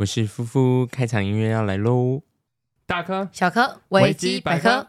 我是夫夫，开场音乐要来喽！大科小科维基百科。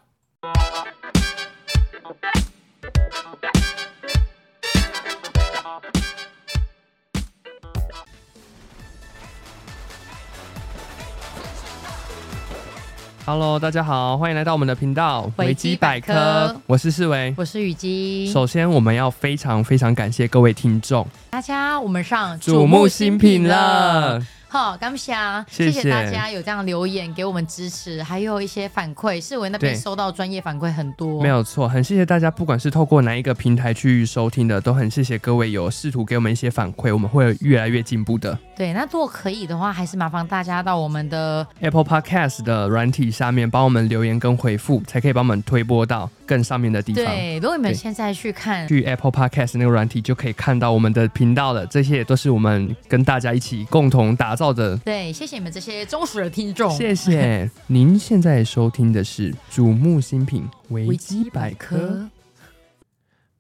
Hello，大家好，欢迎来到我们的频道维基百科。百科我是世维，我是雨姬。首先，我们要非常非常感谢各位听众，大家，我们上瞩目新品了。好，感谢，谢谢大家有这样留言给我们支持，还有一些反馈。世维那边收到专业反馈很多，没有错，很谢谢大家，不管是透过哪一个平台去收听的，都很谢谢各位有试图给我们一些反馈，我们会越来越进步的。对，那如果可以的话，还是麻烦大家到我们的 Apple Podcast 的软体下面帮我们留言跟回复，才可以帮我们推播到更上面的地方。对，如果你们现在去看去 Apple Podcast 那个软体，就可以看到我们的频道了。这些也都是我们跟大家一起共同打造的。对。谢谢你们这些忠实的听众。谢谢。您现在收听的是瞩目新品维基百科。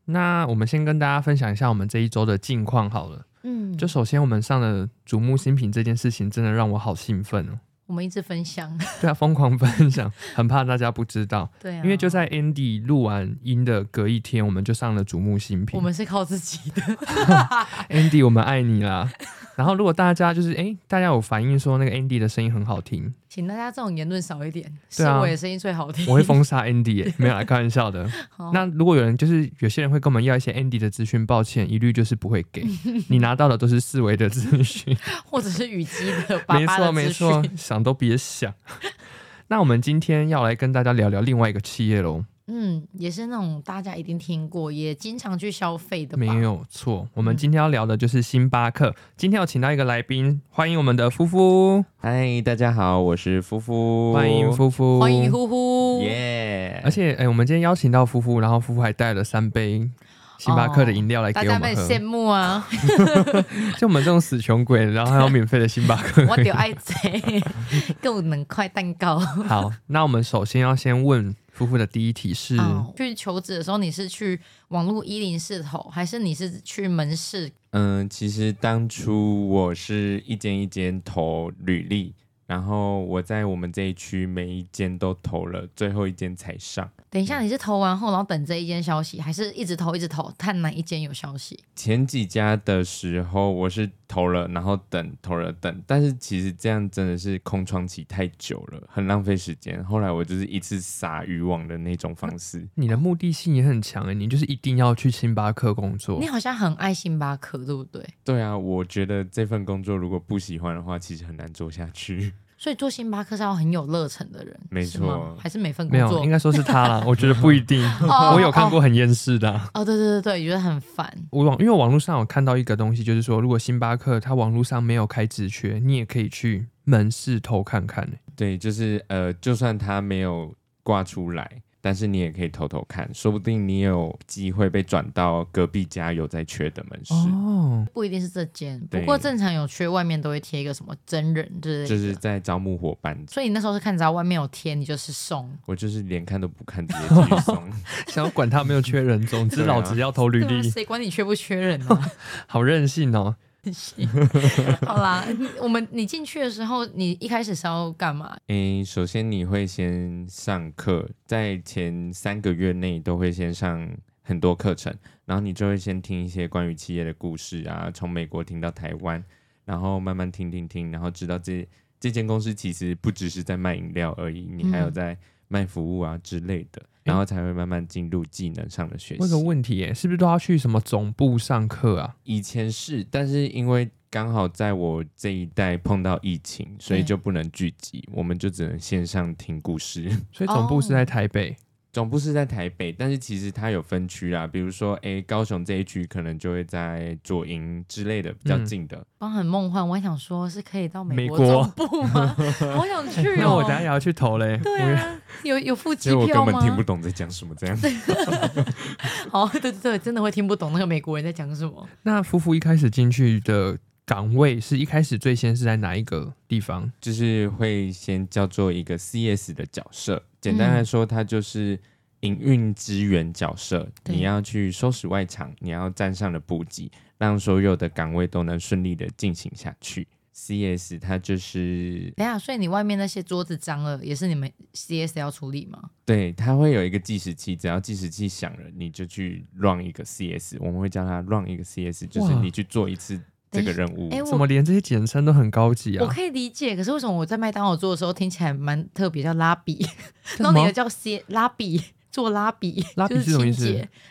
那我们先跟大家分享一下我们这一周的近况好了。嗯，就首先我们上了瞩目新品这件事情，真的让我好兴奋哦。我们一直分享，对啊，疯狂分享，很怕大家不知道。对啊，因为就在 Andy 录完音的隔一天，我们就上了瞩目新品。我们是靠自己的，Andy，我们爱你啦。然后如果大家就是哎，大家有反映说那个 Andy 的声音很好听，请大家这种言论少一点。是我的声音最好听，我会封杀 Andy 欸，没有来开玩笑的。那如果有人就是有些人会跟我们要一些 Andy 的资讯，抱歉，一律就是不会给 你拿到的都是四维的资讯，或者是雨姬的爸爸的。没错没错，想都别想。那我们今天要来跟大家聊聊另外一个企业喽。嗯，也是那种大家一定听过，也经常去消费的。没有错，我们今天要聊的就是星巴克。嗯、今天要请到一个来宾，欢迎我们的夫夫。嗨，大家好，我是夫夫。欢迎夫夫，欢迎夫夫。耶！而且，哎，我们今天邀请到夫夫，然后夫夫还带了三杯星巴克的饮料来给我们喝。大家很羡慕啊！就我们这种死穷鬼，然后还有免费的星巴克。我就爱这够能块蛋糕。好，那我们首先要先问。夫妇的第一题是：哦、去求职的时候，你是去网络一零四投，还是你是去门市？嗯，其实当初我是一间一间投履历，然后我在我们这一区每一间都投了，最后一间才上。等一下，你是投完后，然后等这一间消息，还是一直投一直投，看哪一间有消息？前几家的时候，我是投了，然后等投了等，但是其实这样真的是空窗期太久了，很浪费时间。后来我就是一次撒渔网的那种方式。你的目的性也很强诶，你就是一定要去星巴克工作。你好像很爱星巴克，对不对？对啊，我觉得这份工作如果不喜欢的话，其实很难做下去。所以做星巴克是要很有热忱的人，没错，还是每份工作？没有，应该说是他啦。我觉得不一定，我有看过很厌世的。哦，对对对对，觉得很烦。我网因为网络上有看到一个东西，就是说，如果星巴克它网络上没有开职缺，你也可以去门市偷看看。对，就是呃，就算他没有挂出来。但是你也可以偷偷看，说不定你有机会被转到隔壁家有在缺的门市哦，不一定是这间，不过正常有缺，外面都会贴一个什么真人之类的，就是在招募伙伴。所以你那时候是看着外面有贴，你就是送。我就是连看都不看，直接继续送。想要管他没有缺人，总之老子要投履历，谁管你缺不缺人呢？好任性哦。行，好啦，我们你进去的时候，你一开始是要干嘛？诶，首先你会先上课，在前三个月内都会先上很多课程，然后你就会先听一些关于企业的故事啊，从美国听到台湾，然后慢慢听听听，然后知道这这间公司其实不只是在卖饮料而已，你还有在卖服务啊之类的。嗯然后才会慢慢进入技能上的学习。问个问题，耶，是不是都要去什么总部上课啊？以前是，但是因为刚好在我这一代碰到疫情，所以就不能聚集，我们就只能线上听故事。所以总部是在台北。哦总部是在台北，但是其实它有分区啦，比如说，哎，高雄这一区可能就会在左营之类的比较近的。刚、嗯、很梦幻，我还想说是可以到美国总部吗？好想去哦！那我等下也要去投嘞。对啊，有有付机票吗？我根本听不懂在讲什么，这样。好，对对对，真的会听不懂那个美国人在讲什么。那夫妇一开始进去的。岗位是一开始最先是在哪一个地方？就是会先叫做一个 CS 的角色，简单来说，它就是营运支援角色。嗯、你要去收拾外场，你要站上的补给，让所有的岗位都能顺利的进行下去。CS 它就是，等下，所以你外面那些桌子脏了，也是你们 CS 要处理吗？对，它会有一个计时器，只要计时器响了，你就去 run 一个 CS，我们会叫它 run 一个 CS，就是你去做一次这个任务。哎，怎么连这些简称都很高级啊？我可以理解，可是为什么我在麦当劳做的时候听起来蛮特别，叫拉比，然后那个叫 C 拉比。做拉比，拉比是什么意思？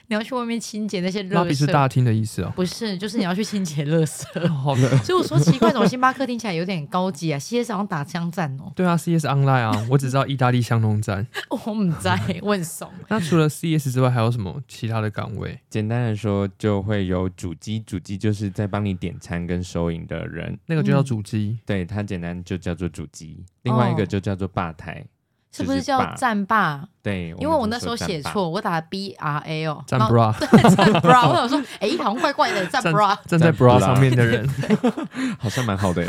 你要去外面清洁那些垃圾。拉比是大厅的意思哦。不是，就是你要去清洁垃圾。好的。所以我说奇怪，怎么星巴克听起来有点高级啊？CS 好像打枪战哦。对啊，CS Online 啊，我只知道意大利香浓站。我唔在，我很怂。那除了 CS 之外，还有什么其他的岗位？简单的说，就会有主机，主机就是在帮你点餐跟收银的人，那个就叫主机。嗯、对，它简单就叫做主机。另外一个就叫做吧台。哦是不是叫战霸？对，因为我那时候写错，我打 B R A 哦，战 bra，对，战 bra。我想说，哎，好像怪怪的，战 bra，站在 bra 上面的人，好像蛮好的。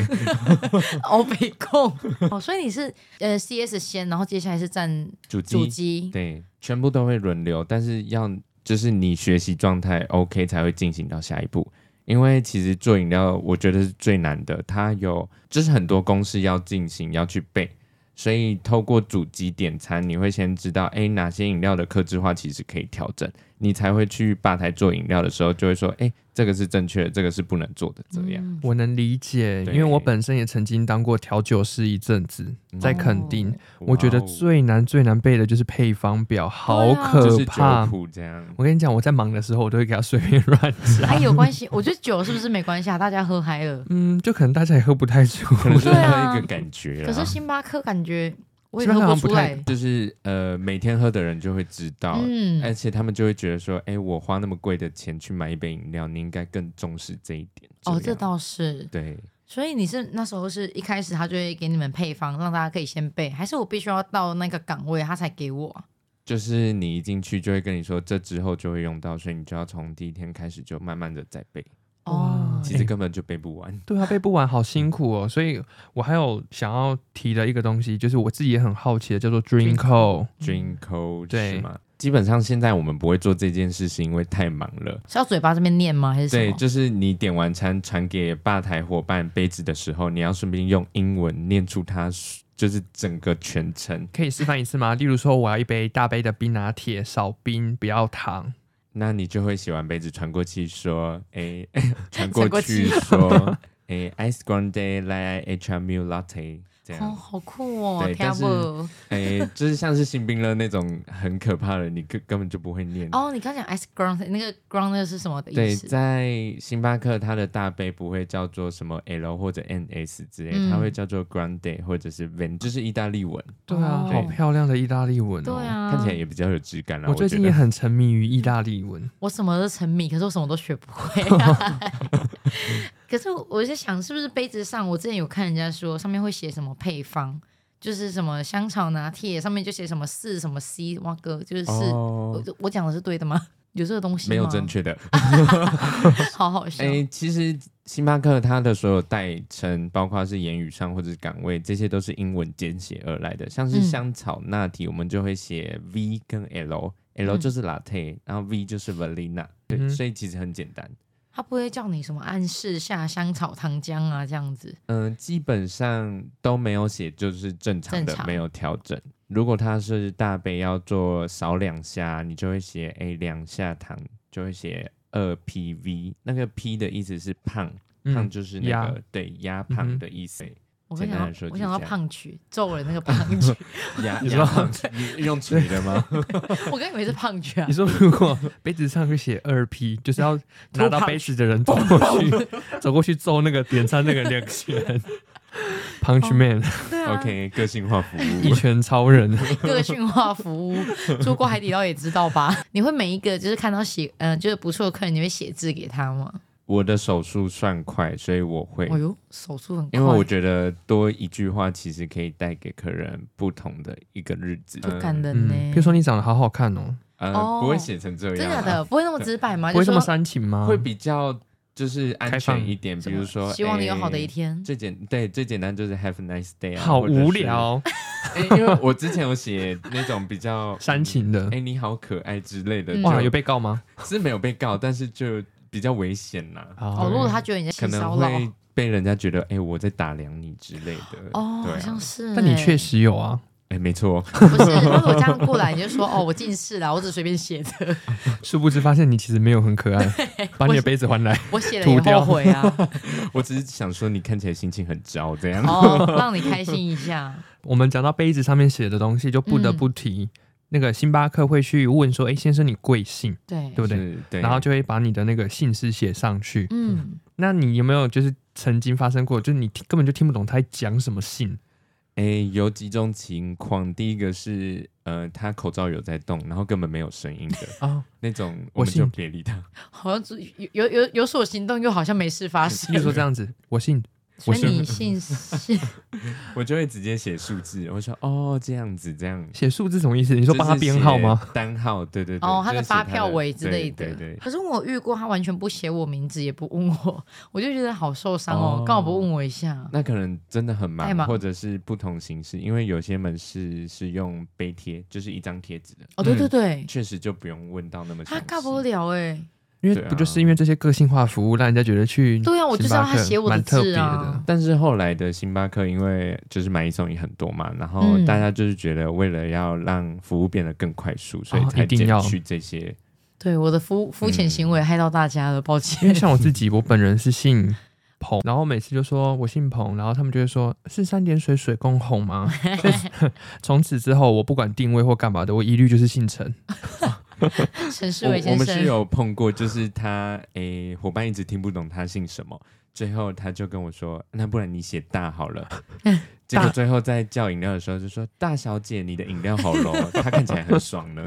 欧北控哦，所以你是呃 C S 先，然后接下来是站主机，主机，对，全部都会轮流，但是要就是你学习状态 OK 才会进行到下一步。因为其实做饮料，我觉得是最难的，它有就是很多公式要进行，要去背。所以透过主机点餐，你会先知道，哎，哪些饮料的克制化其实可以调整，你才会去吧台做饮料的时候，就会说，哎。这个是正确的，这个是不能做的。这样、嗯、我能理解，因为我本身也曾经当过调酒师一阵子，在垦丁。哦、我觉得最难最难背的就是配方表，好可怕。这样，我跟你讲，我在忙的时候，我都会给他随便乱讲。还有关系？我觉得酒是不是没关系啊？大家喝嗨了，嗯，就可能大家也喝不太出，可能是喝一个感觉。可是星巴克感觉。我也喝不出来，就是呃，每天喝的人就会知道，嗯，而且他们就会觉得说，哎，我花那么贵的钱去买一杯饮料，你应该更重视这一点。哦，这倒是对。所以你是那时候是一开始他就会给你们配方，让大家可以先备，还是我必须要到那个岗位他才给我？就是你一进去就会跟你说，这之后就会用到，所以你就要从第一天开始就慢慢的在背。哦，其实根本就背不完。对啊，背不完，好辛苦哦。所以我还有想要提的一个东西，就是我自己也很好奇的，叫做 Drink Code。Drink Code，对吗？基本上现在我们不会做这件事，是因为太忙了。是要嘴巴这边念吗？还是？对，就是你点完餐传给吧台伙伴杯子的时候，你要顺便用英文念出它，就是整个全程。可以示范一次吗？例如说，我要一杯大杯的冰拿铁，少冰，不要糖。那你就会洗完杯子传过去说，哎，传过去说，哎，ice grande latte 哦，好酷哦！对，但是，哎，就是像是新兵乐那种很可怕的，你根根本就不会念。哦，你刚讲 ice ground 那个 ground 是什么的意思？对，在星巴克，它的大杯不会叫做什么 L 或者 NS 之类，它会叫做 grande 或者是 Venti，就是意大利文。对啊，好漂亮的意大利文。对啊，看起来也比较有质感。我最近也很沉迷于意大利文。我什么都沉迷，可是我什么都学不会。可是我在想，是不是杯子上，我之前有看人家说上面会写什么配方，就是什么香草拿铁，上面就写什么四什么 C，哇哥，就是四，哦、我我讲的是对的吗？有这个东西吗？没有正确的，好好笑。哎、欸，其实星巴克它的所有代称，包括是言语上或者是岗位，这些都是英文简写而来的。像是香草拿铁，我们就会写 V 跟 L，L、嗯、就是 Latte，然后 V 就是 Vanilla，对，嗯、所以其实很简单。他不会叫你什么暗示下香草糖浆啊这样子，嗯，基本上都没有写，就是正常的没有调整。如果他是大杯要做少两下，你就会写哎两下糖，就会写二 PV，那个 P 的意思是胖，嗯、胖就是那个压对压胖的意思。嗯我跟你讲，我想到胖曲揍人那个胖曲，你说你用曲的吗？我刚以为是胖曲啊。你说如果杯子上会写二 P，就是要拿到杯子的人走过去，走过去揍那个点餐那个两拳，Punch Man，OK，个性化服务，一拳超人，个性化服务，住过海底捞也知道吧？你会每一个就是看到写，嗯，就是不错的客人，你会写字给他吗？我的手速算快，所以我会。哎呦，手速很快。因为我觉得多一句话，其实可以带给客人不同的一个日子。不感人呢。比如说你长得好好看哦，呃，不会写成这样。真的不会那么直白吗？不会这么煽情吗？会比较就是安全一点。比如说，希望你有好的一天。最简对最简单就是 Have a nice day。好无聊。因为我之前有写那种比较煽情的，哎，你好可爱之类的。哇，有被告吗？是没有被告，但是就。比较危险呐，哦，如果他觉得你在性骚扰，可能会被人家觉得，哎、欸，我在打量你之类的。哦，对啊、好像是。但你确实有啊。哎、欸，没错。不是，如果我这样过来，你就说，哦，我近视了，我只随便写的。殊不知，发现你其实没有很可爱。把你的杯子还来。我写了也后悔啊。我只是想说，你看起来心情很糟，这样。哦，让你开心一下。我们讲到杯子上面写的东西，就不得不提。嗯那个星巴克会去问说：“哎，先生，你贵姓？对，对不对？对，然后就会把你的那个姓氏写上去。嗯，那你有没有就是曾经发生过，就是你根本就听不懂他在讲什么姓？哎，有几种情况。第一个是，呃，他口罩有在动，然后根本没有声音的啊，哦、那种我们就别理他。好像有有有有所行动，又好像没事发生。就说这样子，我姓。”所以你姓氏，我就会直接写数字。我说哦，这样子，这样写数字什么意思？你说帮他编号吗？单号，对对对。哦，他的发票尾之类的。对对对。可是我遇过，他完全不写我名字，也不问我，我就觉得好受伤哦。刚好不问我一下。那可能真的很忙，或者是不同形式，因为有些门市是用杯贴，就是一张贴纸的。哦，对对对，确实就不用问到那么细。他干不了哎。因为不就是因为这些个性化服务，让人家觉得去对啊，我就知道他写我的字啊。但是后来的星巴克，因为就是买一送一很多嘛，然后大家就是觉得为了要让服务变得更快速，所以才减去这些。对，我的肤肤浅行为害到大家了，抱歉。因为像我自己，我本人是姓彭，然后每次就说我姓彭，然后他们就会说是三点水水共红吗？从此之后，我不管定位或干嘛的，我一律就是姓陈。陈世伟先生，我们是有碰过，就是他诶，伙伴一直听不懂他姓什么，最后他就跟我说：“那不然你写大好了。”结果最后在叫饮料的时候就说：“大小姐，你的饮料好浓。”他看起来很爽呢。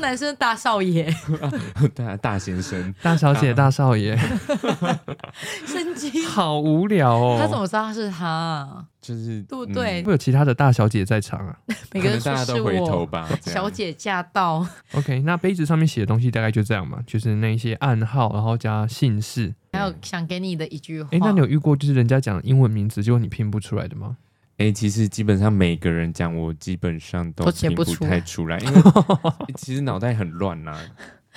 男生，大少爷。对啊，大先生、大小姐、大少爷。神经。好无聊哦。他怎么知道他是他？就是对不对？会有其他的大小姐在场啊。每个人大家都回头吧。小姐驾到。OK，那杯子上面写的东西大概就这样嘛，就是那一些暗号，然后加姓氏，还有想给你的一句话。哎，那你有遇过就是人家讲英文名字，结果你拼不出来的吗？哎、欸，其实基本上每个人讲，我基本上都听不太出来，因为其实脑袋很乱呐、啊，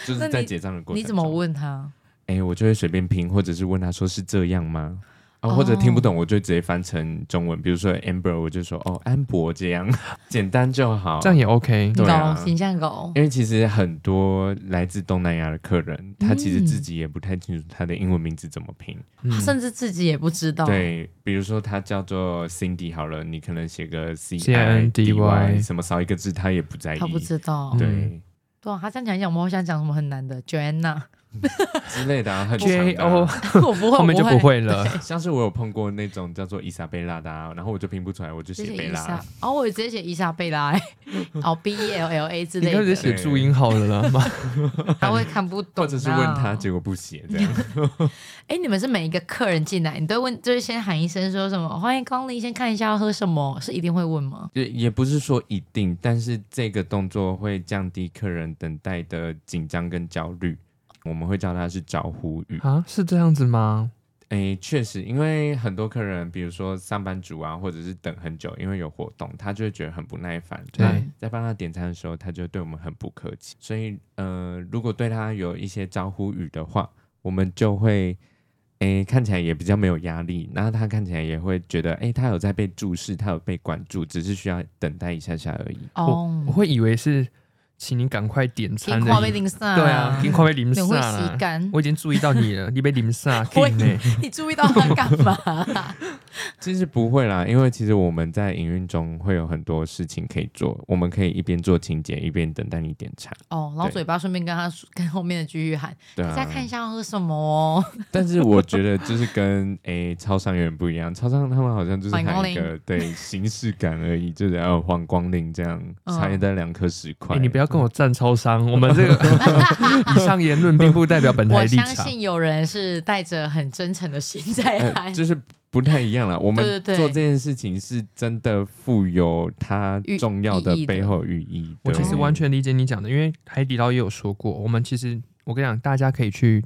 就是在结账的过程。你怎么问他？哎、欸，我就会随便拼，或者是问他说是这样吗？啊，或者听不懂，我就直接翻成中文，比如说 Amber，我就说哦，安博这样，简单就好，这样也 OK，对啊，形象狗。因为其实很多来自东南亚的客人，他其实自己也不太清楚他的英文名字怎么拼，他甚至自己也不知道。对，比如说他叫做 Cindy 好了，你可能写个 C I D Y，什么少一个字他也不在意，他不知道。对，对啊，他这样讲一讲，我想讲什么很难的，Joanna。之类的啊，很 J O，我不会，后面就不会了。像是我有碰过那种叫做伊莎贝拉的，然后我就拼不出来，我就写贝拉。哦，我直接写伊莎贝拉，哦，B E L L A 之类的。你直接写注音好了啦吗？他会看不懂，或者是问他，结果不写这样。哎，你们是每一个客人进来，你都问，就是先喊一声说什么欢迎光临，先看一下要喝什么，是一定会问吗？也也不是说一定，但是这个动作会降低客人等待的紧张跟焦虑。我们会叫他是招呼语啊，是这样子吗？诶，确实，因为很多客人，比如说上班族啊，或者是等很久，因为有活动，他就会觉得很不耐烦。对，在帮他点餐的时候，他就对我们很不客气。所以，呃，如果对他有一些招呼语的话，我们就会，诶，看起来也比较没有压力。然后他看起来也会觉得，诶，他有在被注视，他有被关注，只是需要等待一下下而已。哦，我，我会以为是。请你赶快点餐的，对啊，赶快被淋洒了。我已经注意到你了，你被淋洒，你注意到他干嘛？其实不会啦，因为其实我们在营运中会有很多事情可以做，我们可以一边做清洁，一边等待你点餐。哦，然后嘴巴顺便跟他跟后面的继续喊，对啊，再看一下要喝什么哦。但是我觉得就是跟诶超商有点不一样，超商他们好像就是喊一个对形式感而已，就是要黄光令这样，茶叶蛋两颗十块，你不要。跟我站超商，我们 这个以上言论并不代表本台立场。我相信有人是带着很真诚的心在来、呃，就是不太一样了。我们做这件事情是真的富有它重要的背后寓意。我其实完全理解你讲的，因为海底捞也有说过，我们其实我跟你讲，大家可以去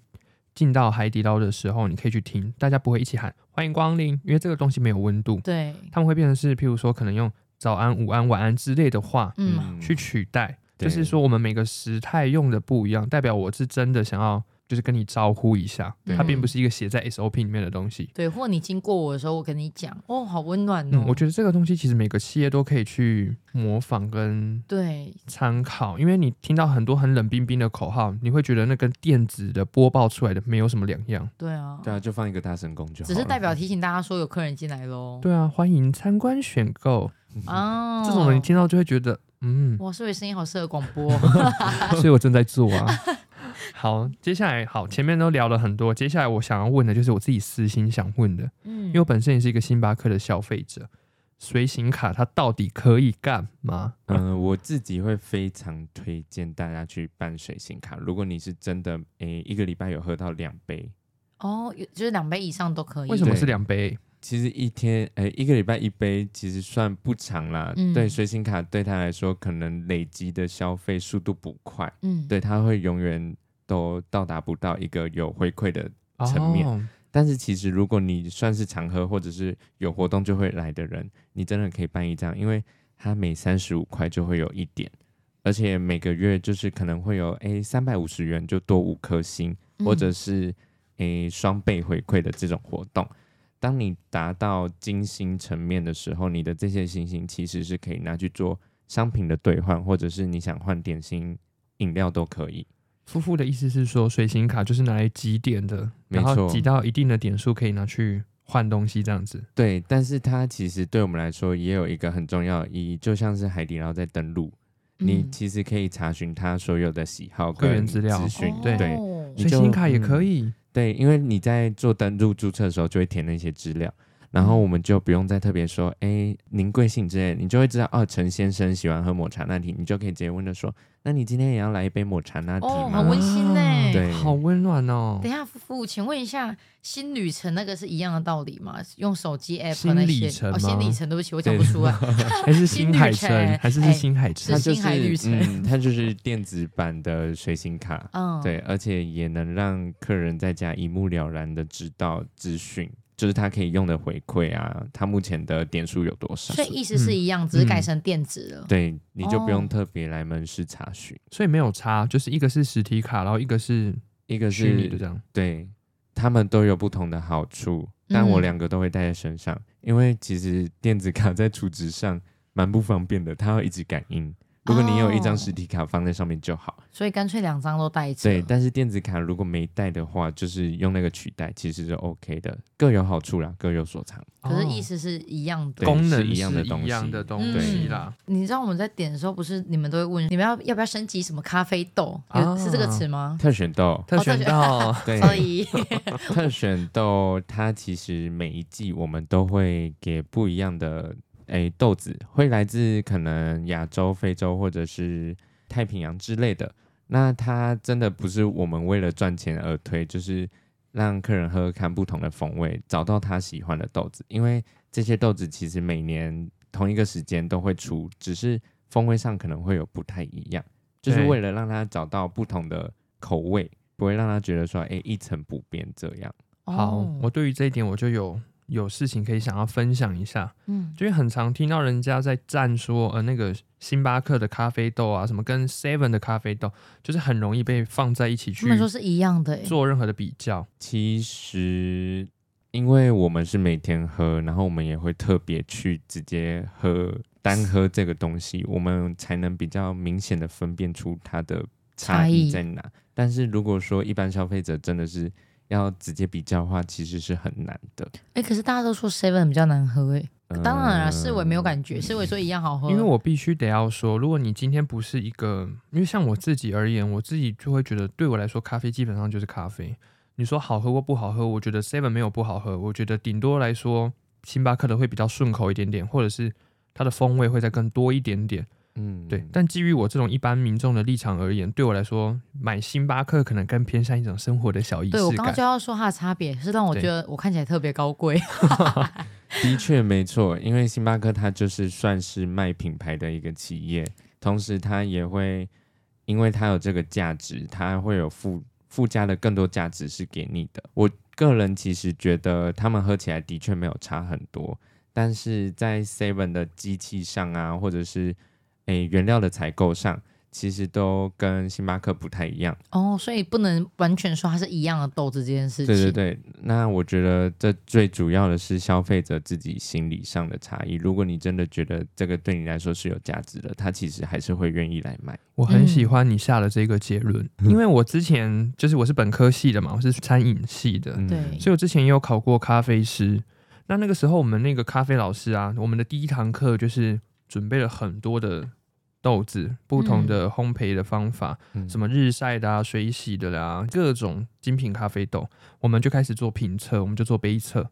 进到海底捞的时候，你可以去听，大家不会一起喊欢迎光临，因为这个东西没有温度。对，他们会变成是，譬如说可能用早安、午安、晚安之类的话，嗯，去取代。就是说，我们每个时态用的不一样，代表我是真的想要就是跟你招呼一下，对它并不是一个写在 SOP 里面的东西。对，或你经过我的时候，我跟你讲，哦，好温暖哦。嗯，我觉得这个东西其实每个企业都可以去模仿跟对参考，因为你听到很多很冷冰冰的口号，你会觉得那跟电子的播报出来的没有什么两样。对啊，对啊，就放一个大声公就好。只是代表提醒大家说有客人进来喽。对啊，欢迎参观选购。哦，这种人听到就会觉得，嗯，哇，所以声音好适合广播，所以我正在做啊。好，接下来好，前面都聊了很多，接下来我想要问的就是我自己私心想问的，嗯，因为我本身也是一个星巴克的消费者，随行卡它到底可以干嘛？嗯、呃，我自己会非常推荐大家去办随行卡，如果你是真的，诶、欸，一个礼拜有喝到两杯，哦，就是两杯以上都可以。为什么是两杯？其实一天，诶、欸，一个礼拜一杯，其实算不长啦。嗯、对，随行卡对他来说，可能累积的消费速度不快，嗯，对，他会永远。都到达不到一个有回馈的层面，哦、但是其实如果你算是常喝或者是有活动就会来的人，你真的可以办一张，因为它每三十五块就会有一点，而且每个月就是可能会有诶三百五十元就多五颗星，或者是诶双倍回馈的这种活动。当你达到金星层面的时候，你的这些星星其实是可以拿去做商品的兑换，或者是你想换点心、饮料都可以。夫妇的意思是说，随行卡就是拿来积点的，没错，然后积到一定的点数可以拿去换东西，这样子。对，但是它其实对我们来说也有一个很重要的意义，就像是海底捞在登录，嗯、你其实可以查询他所有的喜好、个人资料。对，对，随行卡也可以、嗯。对，因为你在做登录注册的时候就会填那些资料，然后我们就不用再特别说，哎，您贵姓之类，你就会知道，哦，陈先生喜欢喝抹茶拿铁，你就可以直接问他说。那你今天也要来一杯抹茶拿铁吗？哦，好温馨呢，对，好温暖哦。等一下，夫妇，请问一下，新旅程那个是一样的道理吗？用手机 app 那些？新里程哦，新里程，对不起，我讲不出来。还是新海诚？还是是新海诚？它就是嗯，它就是电子版的随行卡。嗯，对，而且也能让客人在家一目了然的知道资讯。就是他可以用的回馈啊，他目前的点数有多少？所以意思是一样，嗯、只是改成电子了。对，你就不用特别来门市查询，哦，所以没有差，就是一个是实体卡，然后一个是一个是虚拟的这样。对，他们都有不同的好处，但我两个都会带在身上，嗯、因为其实电子卡在储值上蛮不方便的，它要一直感应。如果你有一张实体卡放在上面就好，哦、所以干脆两张都带着。对，但是电子卡如果没带的话，就是用那个取代，其实是 OK 的，各有好处啦，各有所长。可是意思是一样的，功能是一样的东西，一样的东西啦。你知道我们在点的时候，不是你们都会问你们要要不要升级什么咖啡豆？哦、是这个词吗？特选豆，特选豆，对，所以 特选豆它其实每一季我们都会给不一样的。诶，豆子会来自可能亚洲、非洲或者是太平洋之类的。那它真的不是我们为了赚钱而推，就是让客人喝喝看不同的风味，找到他喜欢的豆子。因为这些豆子其实每年同一个时间都会出，只是风味上可能会有不太一样，就是为了让他找到不同的口味，不会让他觉得说，诶，一成不变这样。好，我对于这一点我就有。有事情可以想要分享一下，嗯，就很常听到人家在赞说，呃，那个星巴克的咖啡豆啊，什么跟 Seven 的咖啡豆，就是很容易被放在一起去，他们说是一样的，做任何的比较。其实，因为我们是每天喝，然后我们也会特别去直接喝单喝这个东西，我们才能比较明显的分辨出它的差异在哪。但是如果说一般消费者真的是。要直接比较的话，其实是很难的。哎、欸，可是大家都说 Seven 比较难喝，哎、呃，当然了，四伟没有感觉，四伟说一样好喝。因为我必须得要说，如果你今天不是一个，因为像我自己而言，我自己就会觉得，对我来说，咖啡基本上就是咖啡。你说好喝或不好喝，我觉得 Seven 没有不好喝，我觉得顶多来说，星巴克的会比较顺口一点点，或者是它的风味会再更多一点点。嗯，对，但基于我这种一般民众的立场而言，对我来说，买星巴克可能更偏向一种生活的小仪式感。对，我刚刚就要说它的差别，是让我觉得我看起来特别高贵。的确没错，因为星巴克它就是算是卖品牌的一个企业，同时它也会因为它有这个价值，它会有附附加的更多价值是给你的。我个人其实觉得他们喝起来的确没有差很多，但是在 Seven 的机器上啊，或者是诶，原料的采购上，其实都跟星巴克不太一样哦，所以不能完全说它是一样的豆子这件事情。对对对，那我觉得这最主要的是消费者自己心理上的差异。如果你真的觉得这个对你来说是有价值的，他其实还是会愿意来买。我很喜欢你下的这个结论，嗯、因为我之前就是我是本科系的嘛，我是餐饮系的，对、嗯，所以我之前也有考过咖啡师。那那个时候我们那个咖啡老师啊，我们的第一堂课就是准备了很多的。豆子不同的烘焙的方法，嗯、什么日晒的啊、水洗的啦、啊，各种精品咖啡豆，我们就开始做评测，我们就做杯测。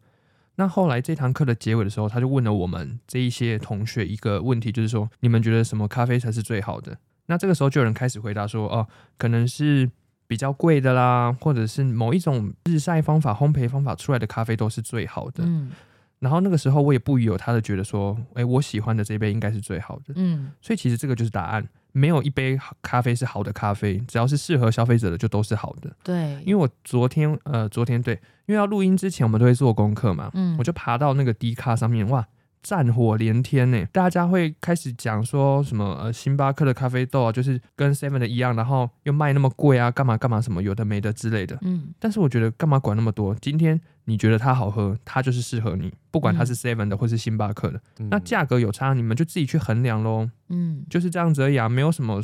那后来这堂课的结尾的时候，他就问了我们这一些同学一个问题，就是说你们觉得什么咖啡才是最好的？那这个时候就有人开始回答说，哦，可能是比较贵的啦，或者是某一种日晒方法、烘焙方法出来的咖啡豆是最好的。嗯然后那个时候我也不疑有他的觉得说，哎，我喜欢的这杯应该是最好的。嗯，所以其实这个就是答案，没有一杯咖啡是好的咖啡，只要是适合消费者的就都是好的。对，因为我昨天呃昨天对，因为要录音之前我们都会做功课嘛，嗯，我就爬到那个低咖上面，哇。战火连天呢，大家会开始讲说什么呃，星巴克的咖啡豆啊，就是跟 Seven 的一样，然后又卖那么贵啊，干嘛干嘛什么有的没的之类的。嗯，但是我觉得干嘛管那么多？今天你觉得它好喝，它就是适合你，不管它是 Seven 的或是星巴克的，嗯、那价格有差，你们就自己去衡量喽。嗯，就是这样子而已啊，没有什么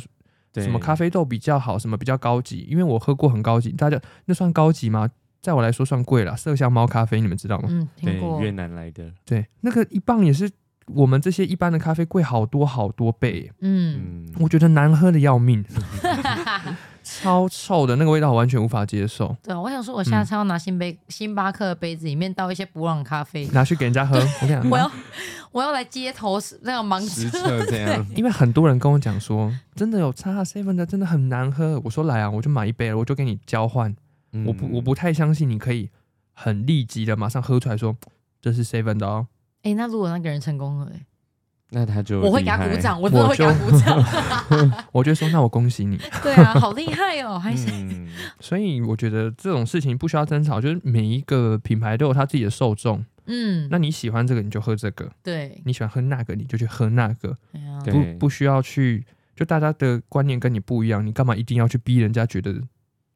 什么咖啡豆比较好，什么比较高级，因为我喝过很高级，大家那算高级吗？在我来说算贵了，麝香猫咖啡你们知道吗？嗯，听过。对，越南来的。对，那个一磅也是我们这些一般的咖啡贵好多好多倍。嗯，我觉得难喝的要命，超臭的那个味道，我完全无法接受。对，我想说，我下次要拿新杯、嗯、星巴克的杯子里面倒一些布朗咖啡，拿去给人家喝。我跟你讲，我要我要来街头那个盲测这样，因为很多人跟我讲说，真的有差 seven 的真的很难喝。我说来啊，我就买一杯，我就给你交换。我不，我不太相信你可以很立即的马上喝出来说这是 seven 的哦。哎、欸，那如果那个人成功了，那他就我会给他鼓掌，我真的会给他鼓掌。我就说，那我恭喜你。对啊，好厉害哦，还是。嗯、所以我觉得这种事情不需要争吵，就是每一个品牌都有他自己的受众。嗯，那你喜欢这个你就喝这个，对，你喜欢喝那个你就去喝那个，不不需要去，就大家的观念跟你不一样，你干嘛一定要去逼人家觉得？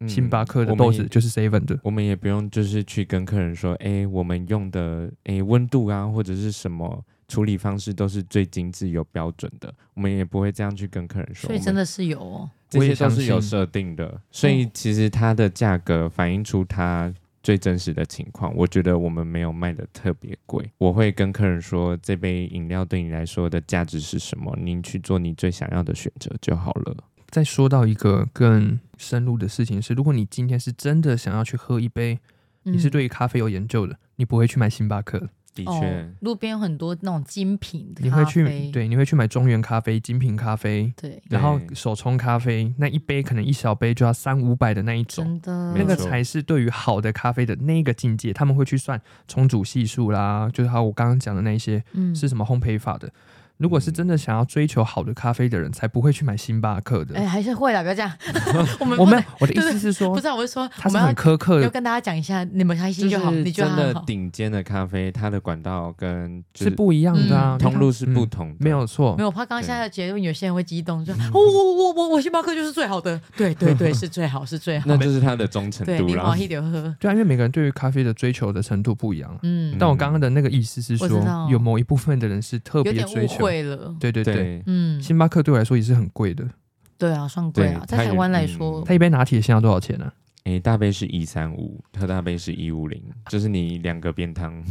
星巴克的豆子就是 seven 的，我们也不用就是去跟客人说，哎、欸，我们用的哎温度啊或者是什么处理方式都是最精致有标准的，我们也不会这样去跟客人说。所以真的是有哦，这些都是有设定的，所以其实它的价格反映出它最真实的情况。我觉得我们没有卖的特别贵，我会跟客人说，这杯饮料对你来说的价值是什么，您去做你最想要的选择就好了。再说到一个更深入的事情是，如果你今天是真的想要去喝一杯，嗯、你是对于咖啡有研究的，你不会去买星巴克。的确、哦，路边有很多那种精品的咖啡，你会去对，你会去买中原咖啡、精品咖啡，对，然后手冲咖啡，那一杯可能一小杯就要三五百的那一种，真的，那个才是对于好的咖啡的那个境界。他们会去算冲煮系数啦，就是还有我刚刚讲的那些，嗯，是什么烘焙法的。如果是真的想要追求好的咖啡的人，才不会去买星巴克的。哎、欸，还是会啦，不要这样。我们我们我的意思是说，不是，我是说，他是很苛刻的。要跟大家讲一下，你们开心就好。你觉得真的顶尖的咖啡，它的管道跟是不一样的啊，通路是不同的，没有错。没有，我怕刚刚现在的结论，有些人会激动，说，我我我我我星巴克就是最好的。对对对，是最好是最好。那就是它的忠诚度了。一点喝。对啊，因为每个人对于咖啡的追求的程度不一样。嗯，但我刚刚的那个意思是说，有某一部分的人是特别追求。会了。对对。对，嗯，星巴克对我来说也是很贵的。对啊，算贵啊，在台湾来说，它一杯拿铁现在多少钱呢？啊？诶、欸，大杯是一三五，特大杯是一五零，就是你两个便当。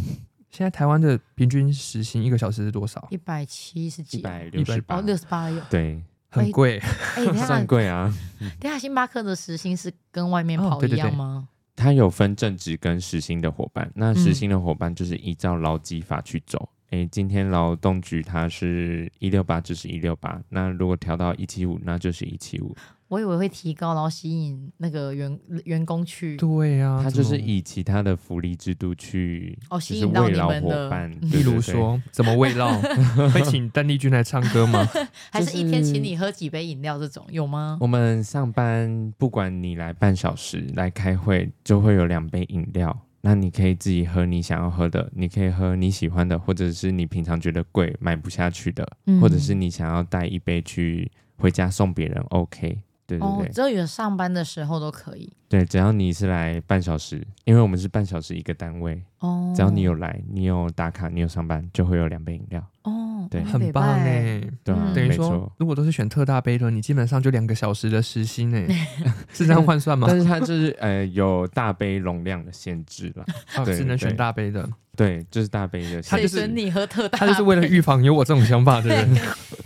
现在台湾的平均时薪一个小时是多少？一百七十几，一百六十八，六十八有。对，很贵，算贵啊。等下，星巴克的时薪是跟外面跑一样吗？哦、它有分正职跟时薪的伙伴，那时薪的伙伴就是依照劳基法去走。哎，今天劳动局它是一六八，就是一六八。那如果调到一七五，那就是一七五。我以为会提高，然后吸引那个员员工去。对、啊，他就是以其他的福利制度去哦，吸引到你们的。例如说，怎么慰劳？会请邓丽君来唱歌吗？还是一天请你喝几杯饮料这种有吗？我们上班，不管你来半小时来开会，就会有两杯饮料。那你可以自己喝你想要喝的，你可以喝你喜欢的，或者是你平常觉得贵买不下去的，嗯、或者是你想要带一杯去回家送别人，OK。对对对，哦，只要有上班的时候都可以。对，只要你是来半小时，因为我们是半小时一个单位。哦，只要你有来，你有打卡，你有上班，就会有两杯饮料。哦，对，很棒哎。对啊，等于说，如果都是选特大杯的，你基本上就两个小时的时薪哎，是这样换算吗？但是它就是呃有大杯容量的限制了，只能选大杯的。对，就是大杯的。他就是你喝特大，他就是为了预防有我这种想法的人。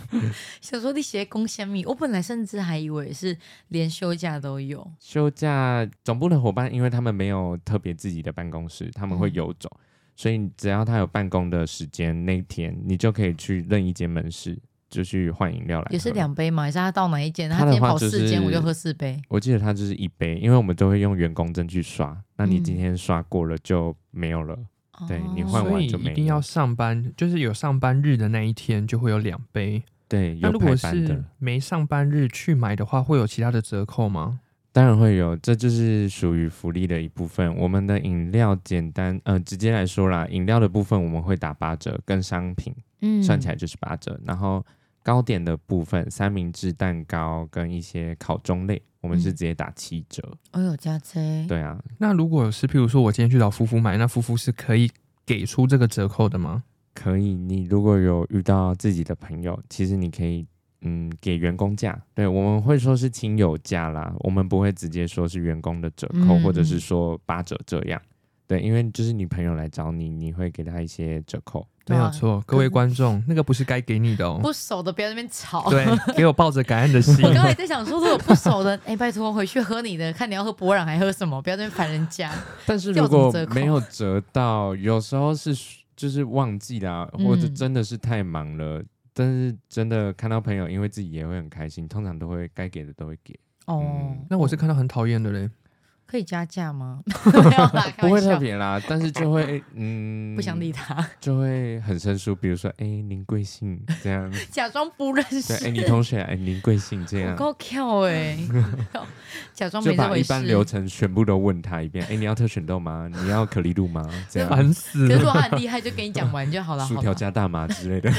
想说你写公虾米，我本来甚至还以为是连休假都有。休假总部的伙伴，因为他们没有特别自己的办公室，他们会游走，嗯、所以只要他有办公的时间，那天你就可以去任意间门市，就去换饮料来。也是两杯吗？还是他到哪一间？他今天跑四间，我就喝四杯。我记得他就是一杯，因为我们都会用员工证去刷。那你今天刷过了就没有了。嗯对，你换完就没。一定要上班，就是有上班日的那一天就会有两杯。对，那如果是没上班日去买的话，会有其他的折扣吗？当然会有，这就是属于福利的一部分。我们的饮料简单，呃，直接来说啦，饮料的部分我们会打八折，跟商品，嗯，算起来就是八折。然后糕点的部分，三明治、蛋糕跟一些烤中类。我们是直接打七折，哦哟加七，对啊。那如果是譬如说我今天去找夫妇买，那夫妇是可以给出这个折扣的吗？可以，你如果有遇到自己的朋友，其实你可以嗯给员工价，对，我们会说是亲友价啦，我们不会直接说是员工的折扣，嗯、或者是说八折这样。对，因为就是你朋友来找你，你会给他一些折扣，没有错。各位观众，那个不是该给你的哦。不熟的不要在那边吵。对，给我抱着感恩的心。我刚才在想说，如果不熟的，哎，拜托回去喝你的，看你要喝博朗还喝什么，不要在那边烦人家。但是如果没有折到，有时候是就是忘记了，或者真的是太忙了。嗯、但是真的看到朋友，因为自己也会很开心，通常都会该给的都会给。哦、嗯，那我是看到很讨厌的嘞。可以加价吗？不会特别啦，但是就会 嗯，不想理他，就会很生疏。比如说，哎，您贵姓？这样假装不认识。哎，你同学，哎，您贵姓？这样够巧哎，假装没就把一般流程全部都问他一遍。哎，你要特选豆吗？你要可丽露吗？这样烦死了。如果他很厉害，就给你讲完就好了。薯条加大麻之类的，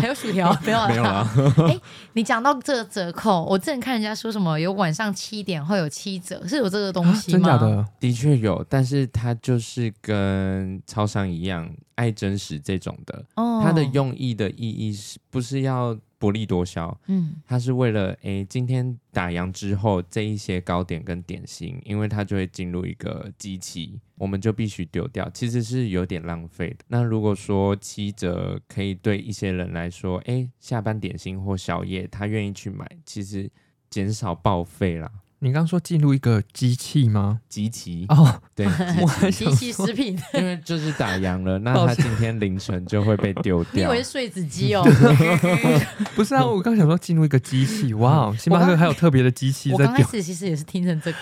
还有薯条没有？没有了。哎，你讲到这个折扣，我之前看人家说什么，有晚上七点会有七折，是有这个东西。假的，的确有，但是它就是跟超商一样，爱真实这种的。哦，它的用意的意义是不是要薄利多销？嗯，它是为了，诶，今天打烊之后，这一些糕点跟点心，因为它就会进入一个机器，我们就必须丢掉，其实是有点浪费的。那如果说七折可以对一些人来说，诶，下班点心或宵夜，他愿意去买，其实减少报废啦。你刚刚说进入一个机器吗？机器哦，对，机器食品，因为就是打烊了，那他今天凌晨就会被丢掉。你以为是碎纸机哦？不是啊，我刚想说进入一个机器，哇，星巴克还有特别的机器在丢。我刚开始其实也是听成这个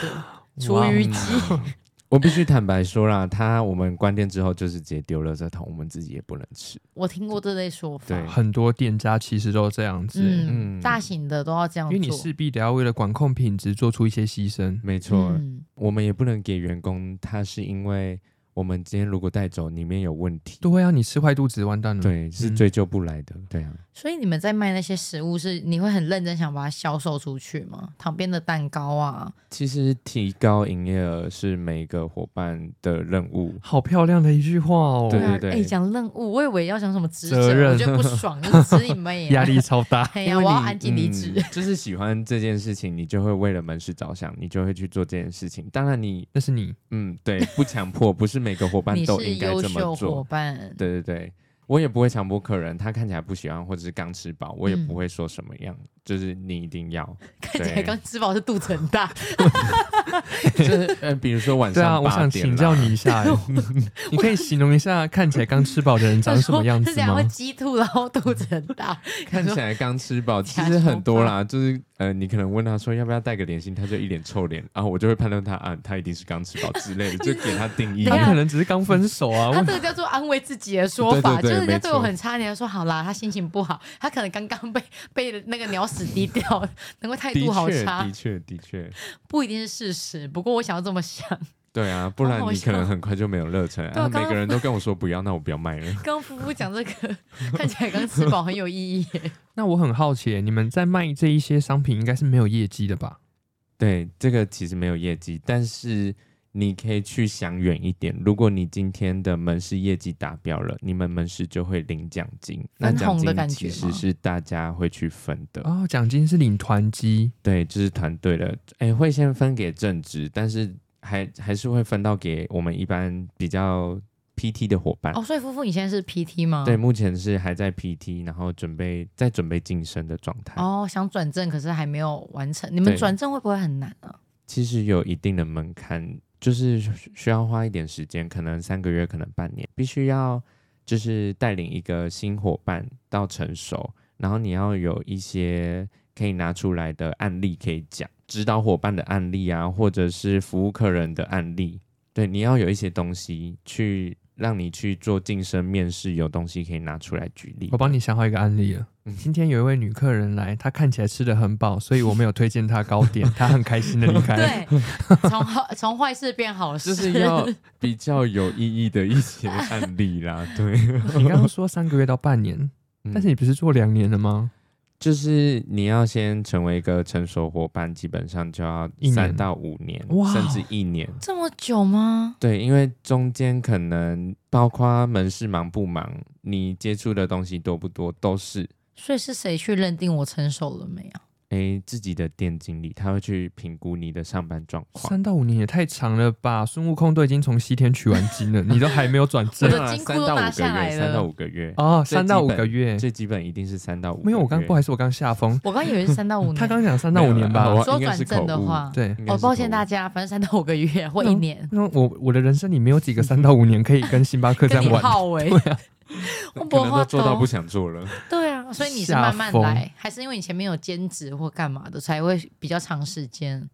厨余机。我必须坦白说啦，他我们关店之后就是直接丢了这桶，我们自己也不能吃。我听过这类说法，对，很多店家其实都这样子，嗯，大型的都要这样做，因为你势必得要为了管控品质做出一些牺牲。没错，嗯，我们也不能给员工，他是因为。我们今天如果带走里面有问题，对啊，你吃坏肚子完蛋了。对，是追究不来的。嗯、对啊，所以你们在卖那些食物是你会很认真想把它销售出去吗？旁边的蛋糕啊，其实提高营业额是每一个伙伴的任务。好漂亮的一句话哦。对对对，哎，讲任务，我以为要讲什么职责，责任我觉得不爽，就是你们也压力超大。哎呀，我要安静离职。就是喜欢这件事情，你就会为了门市着想，你就会去做这件事情。当然你，你那是你，嗯，对，不强迫，不是每个伙伴都。应该这么做，对对对，我也不会强迫客人，他看起来不喜欢或者是刚吃饱，我也不会说什么样，嗯、就是你一定要 看起来刚吃饱是肚子很大，就是呃，比如说晚上，对啊，我想请教你一下，你可以形容一下看起来刚吃饱的人长什么样子吗？是两会鸡兔，然后肚子很大，看起来刚吃饱，其实很多啦，就是。呃，你可能问他说要不要带个点心，他就一脸臭脸，然后我就会判断他啊，他一定是刚吃饱之类的，就给他定义。他可能只是刚分手啊。他这个叫做安慰自己的说法，就是人家对我很差，你要说好啦，他心情不好，他可能刚刚被被那个鸟屎滴掉，难怪态度好差。的确，的确，不一定是事实，不过我想要这么想。对啊，不然你可能很快就没有热忱。然后每个人都跟我说不要，那我不要卖了。刚刚夫妇讲这个，看起来刚吃饱很有意义耶。那我很好奇，你们在卖这一些商品，应该是没有业绩的吧？对，这个其实没有业绩，但是。你可以去想远一点，如果你今天的门市业绩达标了，你们门市就会领奖金。那奖金其实是大家会去分的哦，奖金是领团积，对，就是团队的，哎、欸，会先分给正职，但是还还是会分到给我们一般比较 PT 的伙伴。哦，所以夫妇你现在是 PT 吗？对，目前是还在 PT，然后准备在准备晋升的状态。哦，想转正，可是还没有完成。你们转正会不会很难啊？其实有一定的门槛。就是需要花一点时间，可能三个月，可能半年，必须要就是带领一个新伙伴到成熟，然后你要有一些可以拿出来的案例可以讲，指导伙伴的案例啊，或者是服务客人的案例，对，你要有一些东西去。让你去做晋升面试，有东西可以拿出来举例。我帮你想好一个案例了。嗯、今天有一位女客人来，她看起来吃的很饱，所以我没有推荐她糕点，她很开心的离开。对，从好从坏事变好事，就是要比较有意义的一些案例啦。对，你刚刚说三个月到半年，但是你不是做两年了吗？就是你要先成为一个成熟伙伴，基本上就要三到五年，年甚至一年。这么久吗？对，因为中间可能包括门市忙不忙，你接触的东西多不多，都是。所以是谁去认定我成熟了没有？诶，自己的店经理他会去评估你的上班状况。三到五年也太长了吧？孙悟空都已经从西天取完经了，你都还没有转正。我的金库都拿下来了。三到五个月哦，三到五个月，最基本一定是三到五。没有，我刚不好意思，我刚下风。我刚以为是三到五 年。他刚讲三到五年吧？我说转正的话，对。哦，抱歉大家，反正三到五个月或一年。那我我的人生里没有几个三到五年可以跟星巴克这样玩。对啊。我可能都做到不想做了。对啊，所以你是慢慢来，还是因为你前面有兼职或干嘛的，才会比较长时间？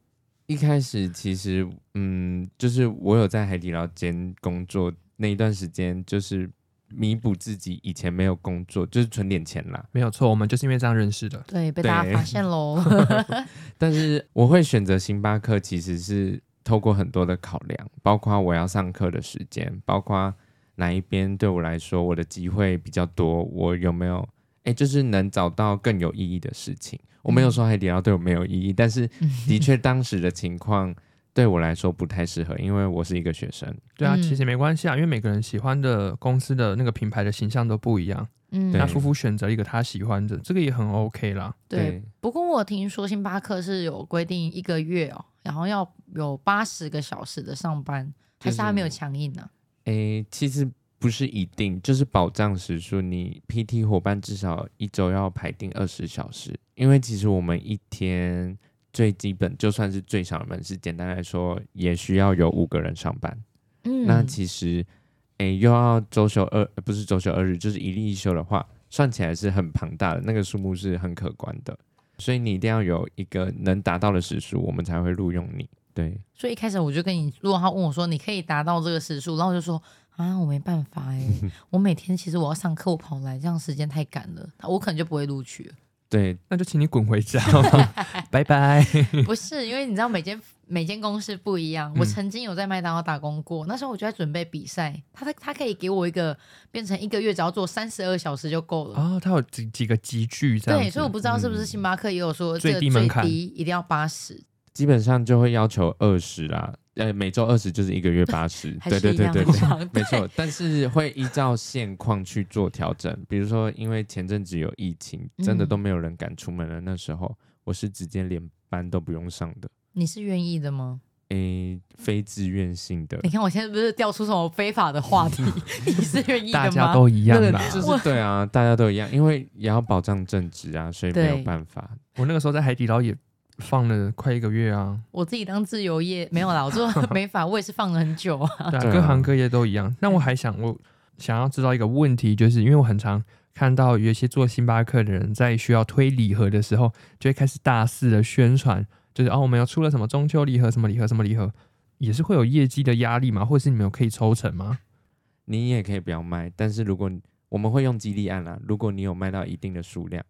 一开始其实，嗯，就是我有在海底捞兼工作那一段时间，就是弥补自己以前没有工作，就是存点钱啦。没有错，我们就是因为这样认识的。对，被大家发现喽。但是我会选择星巴克，其实是透过很多的考量，包括我要上课的时间，包括。哪一边对我来说，我的机会比较多？我有没有哎、欸，就是能找到更有意义的事情？嗯、我没有说海底捞对我没有意义，但是 的确当时的情况对我来说不太适合，因为我是一个学生。对啊，其实没关系啊，因为每个人喜欢的公司的那个品牌的形象都不一样。嗯，那夫妇选择一个他喜欢的，这个也很 OK 啦。对，对不过我听说星巴克是有规定一个月哦，然后要有八十个小时的上班，还是他没有强硬呢、啊？诶、欸，其实不是一定，就是保障时数。你 PT 伙伴至少一周要排定二十小时，因为其实我们一天最基本就算是最少的门市，简单来说也需要有五个人上班。嗯，那其实诶、欸，又要周休二，不是周休二日，就是一例一休的话，算起来是很庞大的，那个数目是很可观的。所以你一定要有一个能达到的时数，我们才会录用你。对，所以一开始我就跟你，如果他问我说你可以达到这个时速，然后我就说啊，我没办法哎，我每天其实我要上课，我跑来这样时间太赶了，我可能就不会录取了。对，那就请你滚回家 拜拜。不是，因为你知道每间每间公司不一样，我曾经有在麦当劳打工过，那时候我就在准备比赛，他他他可以给我一个变成一个月只要做三十二小时就够了。哦，他有几几个级距这样。对，所以我不知道是不是星巴克也有说最低门槛一定要八十。基本上就会要求二十啦，呃，每周二十就是一个月八十，对对对对对，没错。但是会依照现况去做调整，比如说因为前阵子有疫情，真的都没有人敢出门了，那时候我是直接连班都不用上的。你是愿意的吗？诶，非自愿性的。你看我现在不是调出什么非法的话题？你是愿意的吗？大 家都一样的，就是对啊，大家都一样，因为也要保障正职啊，所以没有办法。我那个时候在海底捞也。放了快一个月啊！我自己当自由业没有啦，我做 美发我也是放了很久啊。对啊，各行各业都一样。那我还想，我想要知道一个问题，就是因为我很常看到有一些做星巴克的人在需要推礼盒的时候，就会开始大肆的宣传，就是哦，我们要出了什么中秋礼盒，什么礼盒，什么礼盒，也是会有业绩的压力吗？或者是你们有可以抽成吗？你也可以不要卖，但是如果我们会用激励案啦，如果你有卖到一定的数量。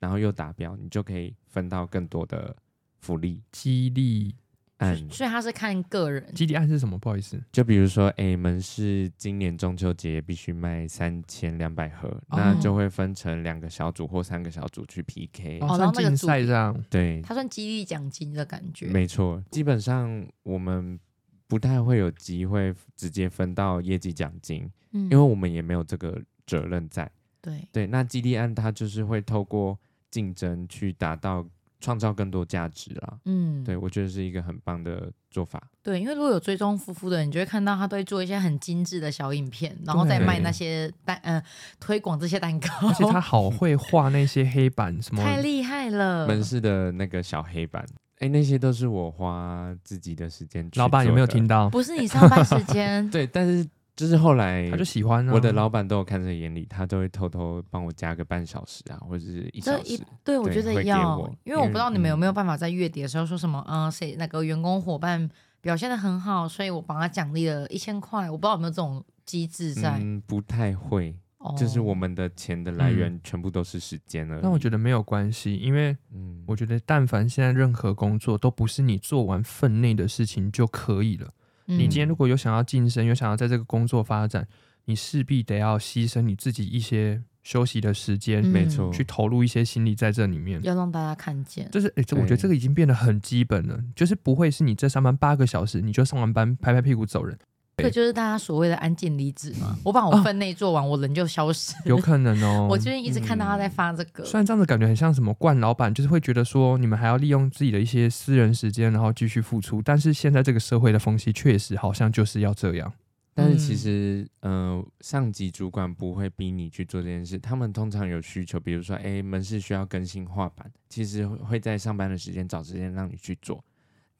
然后又达标，你就可以分到更多的福利。激励案，所以他是看个人。基地案是什么？不好意思，就比如说，哎，门市今年中秋节必须卖三千两百盒，哦，那就会分成两个小组或三个小组去 PK，哦，算竞赛这样。对，他算激励奖金的感觉。没错，基本上我们不太会有机会直接分到业绩奖金，嗯，因为我们也没有这个责任在。对对，那基地案它就是会透过竞争去达到。创造更多价值啦，嗯，对，我觉得是一个很棒的做法。对，因为如果有追踪夫妇的人，你就会看到他都会做一些很精致的小影片，然后再卖那些蛋，呃，推广这些蛋糕。而且他好会画那些黑板，什么太厉害了。门市的那个小黑板，哎，那些都是我花自己的时间。老板有没有听到？不是你上班时间。对，但是。就是后来，他就喜欢、啊、我的老板都有看在眼里，他都会偷偷帮我加个半小时啊，或者是一小时。对，我觉得要，因为我不知道你们有没有办法在月底的时候说什么，嗯，谁那个员工伙伴表现的很好，所以我帮他奖励了一千块。我不知道有没有这种机制在。嗯，不太会，就是我们的钱的来源全部都是时间了。但我觉得没有关系，因为嗯，我觉得但凡现在任何工作都不是你做完分内的事情就可以了。你今天如果有想要晋升，有想要在这个工作发展，你势必得要牺牲你自己一些休息的时间，没错，去投入一些心力在这里面，要让大家看见。就是，哎、欸，这我觉得这个已经变得很基本了，就是不会是你这上班八个小时，你就上完班拍拍屁股走人。这个就是大家所谓的安静离职嘛。我把我分内做完，啊，我人就消失。有可能哦。我最近一直看到他在发这个，虽然这样子感觉很像什么惯老板，就是会觉得说你们还要利用自己的一些私人时间，然后继续付出。但是现在这个社会的风气确实好像就是要这样。但是其实，嗯、呃，上级主管不会逼你去做这件事，他们通常有需求，比如说，哎，门市需要更新画板，其实会在上班的时间找时间让你去做。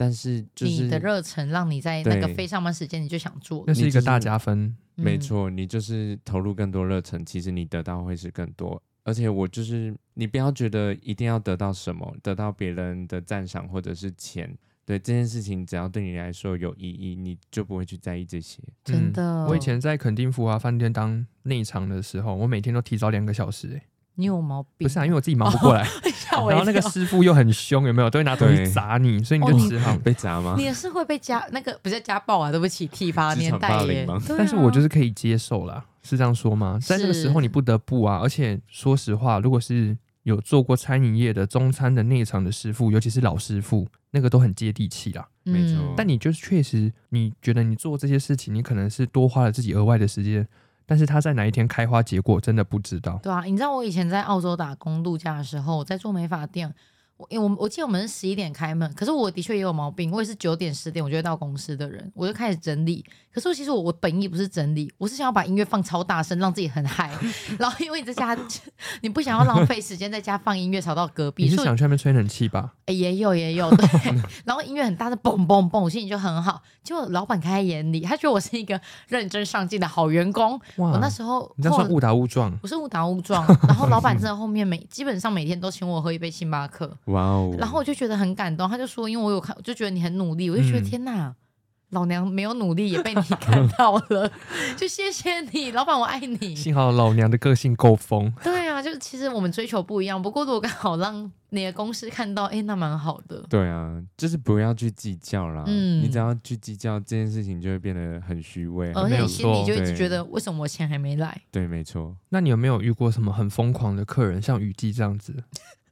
但是，就是你的热忱让你在那个非上班时间你就想做，那是一个大加分。没错，你就是投入更多热忱，其实你得到会是更多。而且我就是你不要觉得一定要得到什么，得到别人的赞赏或者是钱，对这件事情只要对你来说有意义，你就不会去在意这些。真的，我以前在垦丁福华饭店当内场的时候，我每天都提早两个小时、欸，你有毛病？不是啊，因为我自己忙不过来，哦、然后那个师傅又很凶，有没有？都会拿东西砸你，所以你就只好、哦、被砸吗？你也是会被家那个不是家暴啊？对不起，体罚年代耶。但是我就是可以接受啦，是这样说吗？在这个时候你不得不啊。而且说实话，如果是有做过餐饮业的中餐的内场的师傅，尤其是老师傅，那个都很接地气啦。没错。但你就是确实，你觉得你做这些事情，你可能是多花了自己额外的时间。但是它在哪一天开花结果，真的不知道。对啊，你知道我以前在澳洲打工度假的时候，在做美发店。因为我我记得我们是十一点开门，可是我的确也有毛病，我也是九点十点我就会到公司的人，我就开始整理。可是其实我我本意不是整理，我是想要把音乐放超大声，让自己很嗨。然后因为你在家，你不想要浪费时间在家放音乐吵到隔壁，你是想去那边吹冷气吧？哎，也有也有对。然后音乐很大的嘣嘣嘣，我心情就很好。结果老板看在眼里，他觉得我是一个认真上进的好员工。我那时候你这算误打误撞？我是误打误撞。然后老板真的后面每基本上每天都请我喝一杯星巴克。哇哦！然后我就觉得很感动，他就说，因为我有看，我就觉得你很努力，我就觉得、嗯、天哪，老娘没有努力也被你看到了，就谢谢你，老板，我爱你。幸好老娘的个性够疯。对啊，就是其实我们追求不一样，不过如果刚好让你的公司看到，哎，那蛮好的。对啊，就是不要去计较啦，嗯，你只要去计较这件事情，就会变得很虚伪，而且你心里就一直觉得为什么我钱还没来？对，没错。那你有没有遇过什么很疯狂的客人，像雨季这样子？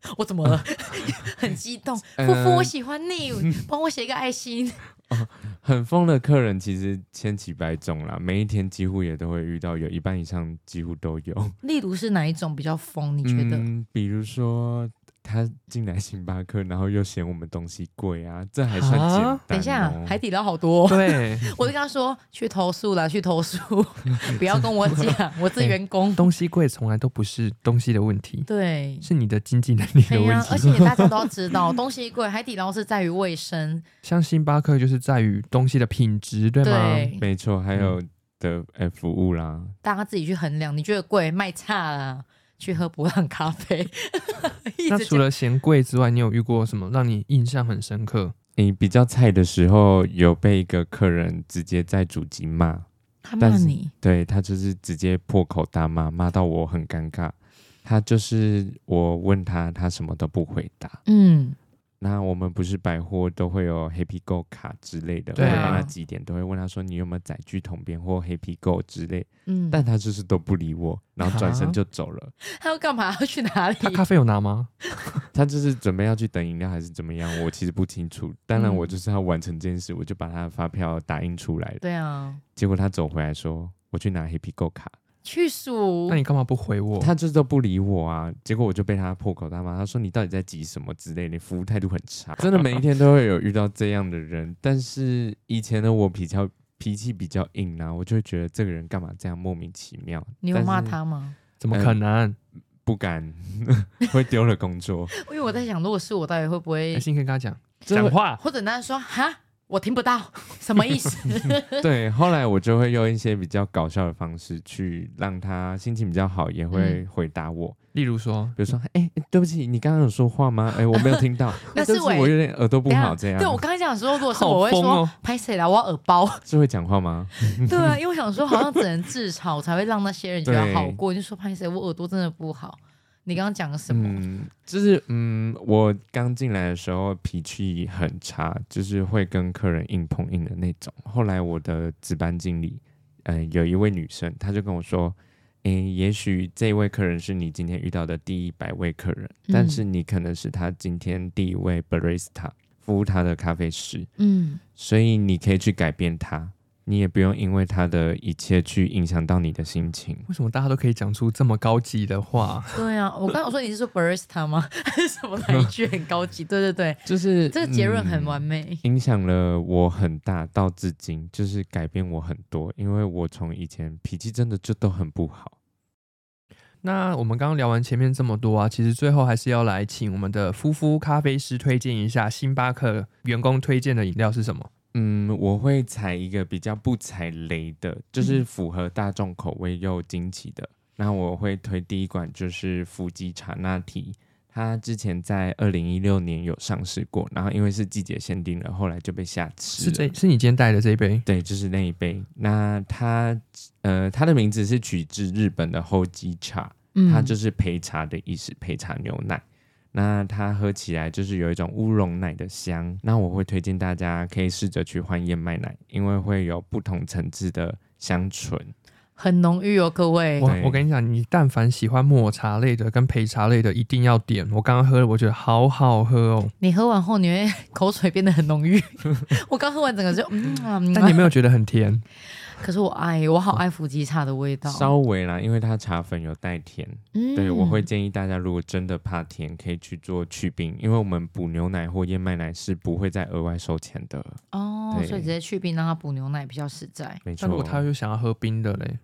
我怎么了？很激动，夫妇，我喜欢你，帮我写一个爱心。哦，很疯的客人其实千奇百种啦，每一天几乎也都会遇到，有一半以上几乎都有。例如是哪一种比较疯？你觉得？嗯，比如说。他进来星巴克，然后又嫌我们东西贵啊，这还算简单，哦。等一下，海底捞好多。对，我就跟他说去投诉了，去投诉，不要跟我讲，我是员工。东西贵从来都不是东西的问题，对，是你的经济能力的问题。而且大家都要知道，东西贵，海底捞是在于卫生，像星巴克就是在于东西的品质，对吗？对，没错，还有的呃服务啦，大家自己去衡量，你觉得贵卖差啦。去喝伯朗咖啡。那除了嫌贵之外，你有遇过什么让你印象很深刻？你比较菜的时候，有被一个客人直接在主机骂，他骂你？对，他就是直接破口大骂，骂到我很尴尬。他就是我问他，他什么都不回答。嗯，那我们不是百货都会有 Happy Go 卡之类的，对啊，会帮他几点，都会问他说你有没有载具统编或 Happy Go 之类，嗯，但他就是都不理我，然后转身就走了。他要干嘛？要去哪里？他咖啡有拿吗？他就是准备要去等饮料还是怎么样？我其实不清楚。当然，我就是要完成这件事，我就把他的发票打印出来了。对啊，结果他走回来说我去拿 Happy Go 卡。去数，那你干嘛不回我？他就是都不理我啊！结果我就被他破口大骂，他说你到底在急什么之类的，服务态度很差。真的每一天都会有遇到这样的人，但是以前的我比较脾气比较硬啊，我就会觉得这个人干嘛这样莫名其妙。你有骂他吗？怎么可能？呃、不敢，会丢了工作。因为我在想，如果是我，到底会不会？先跟他讲讲话，或者他说哈。我听不到 什么意思？对，后来我就会用一些比较搞笑的方式去让他心情比较好，也会回答我。嗯、例如说，比如说，哎、欸，对不起，你刚刚有说话吗？哎、欸，我没有听到。那是我有点耳朵不好，这样。对，我刚才讲说，如果是我会说，拍谁来？我要耳包。是会讲话吗？对啊，因为我想说，好像只能自嘲才会让那些人觉得好过。就说拍谁？我耳朵真的不好。你刚刚讲了什么？嗯，就是嗯，我刚进来的时候脾气很差，就是会跟客人硬碰硬的那种。后来我的值班经理，嗯、呃，有一位女生，她就跟我说：“诶、欸，也许这位客人是你今天遇到的第一百位客人，嗯、但是你可能是他今天第一位 barista 服务他的咖啡师，嗯，所以你可以去改变他。”你也不用因为他的一切去影响到你的心情。为什么大家都可以讲出这么高级的话？对啊，我刚刚说你是说 barista 吗？还是什么哪一句很高级？对对对，就是这个结论很完美，嗯、影响了我很大，到至今就是改变我很多。因为我从以前脾气真的就都很不好。那我们刚刚聊完前面这么多啊，其实最后还是要来请我们的夫夫咖啡师推荐一下星巴克员工推荐的饮料是什么？嗯，我会踩一个比较不踩雷的，就是符合大众口味又惊奇的。那、嗯、我会推第一款，就是伏吉茶拿提，它之前在二零一六年有上市过，然后因为是季节限定了，后来就被下市。是这，是你今天带的这一杯？对，就是那一杯。那它，呃，它的名字是取自日本的后吉茶，它就是焙茶的意思，焙茶牛奶。那它喝起来就是有一种乌龙奶的香，那我会推荐大家可以试着去换燕麦奶，因为会有不同层次的香醇，很浓郁哦，各位。我我跟你讲，你但凡喜欢抹茶类的跟焙茶类的，一定要点。我刚刚喝了，我觉得好好喝哦。你喝完后你会 口水变得很浓郁，我刚喝完整个就嗯，但你没有觉得很甜？可是我爱，我好爱伏吉茶的味道。稍微啦，因为它茶粉有带甜。嗯，对，我会建议大家，如果真的怕甜，可以去做去冰，因为我们补牛奶或燕麦奶是不会再额外收钱的。哦，所以直接去冰，让它补牛奶比较实在。没错。那如果他又想要喝冰的嘞？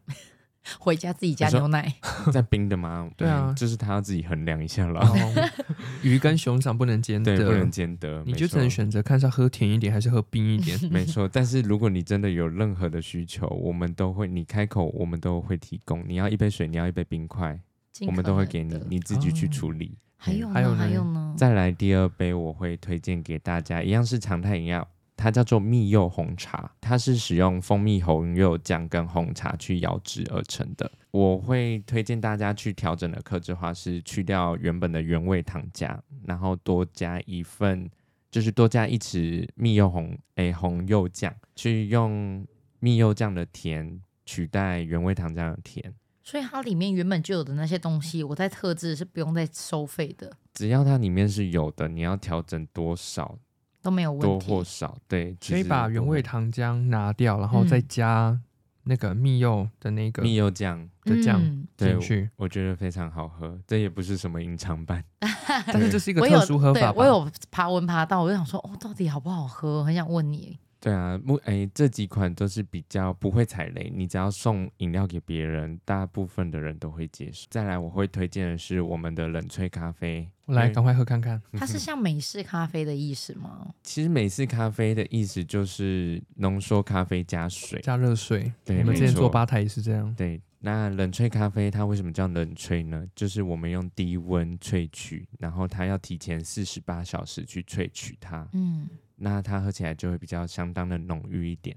回家自己加牛奶，在冰的吗？对啊，就是他要自己衡量一下了。鱼跟熊掌不能兼得，对，不能兼得，你就只能选择看是要喝甜一点还是喝冰一点。没错，但是如果你真的有任何的需求，我们都会，你开口我们都会提供。你要一杯水，你要一杯冰块，我们都会给你，你自己去处理。还有还有还有呢？再来第二杯，我会推荐给大家，一样是常态饮料。它叫做蜜柚红茶，它是使用蜂蜜红柚酱跟红茶去摇制而成的。我会推荐大家去调整的克制化是去掉原本的原味糖浆，然后多加一份，就是多加一匙蜜柚红诶、欸、红柚酱，去用蜜柚酱的甜取代原味糖浆的甜。所以它里面原本就有的那些东西，我在特制是不用再收费的。只要它里面是有的，你要调整多少？都没有问题，多或少，对，可以把原味糖浆拿掉，然后再加那个蜜柚的那个蜜柚酱的酱进去，我觉得非常好喝。这也不是什么隐藏版，但是这是一个特殊喝法。我有爬文爬到，我就想说，哦，到底好不好喝？很想问你。对啊，木哎，这几款都是比较不会踩雷，你只要送饮料给别人，大部分的人都会接受。再来，我会推荐的是我们的冷萃咖啡，来，赶快喝看看。它是像美式咖啡的意思吗？其实美式咖啡的意思就是浓缩咖啡加水，加热水。对，我们之前做吧台也是这样。对，那冷萃咖啡它为什么叫冷萃呢？就是我们用低温萃取，然后它要提前四十八小时去萃取它。嗯。那它喝起来就会比较相当的浓郁一点。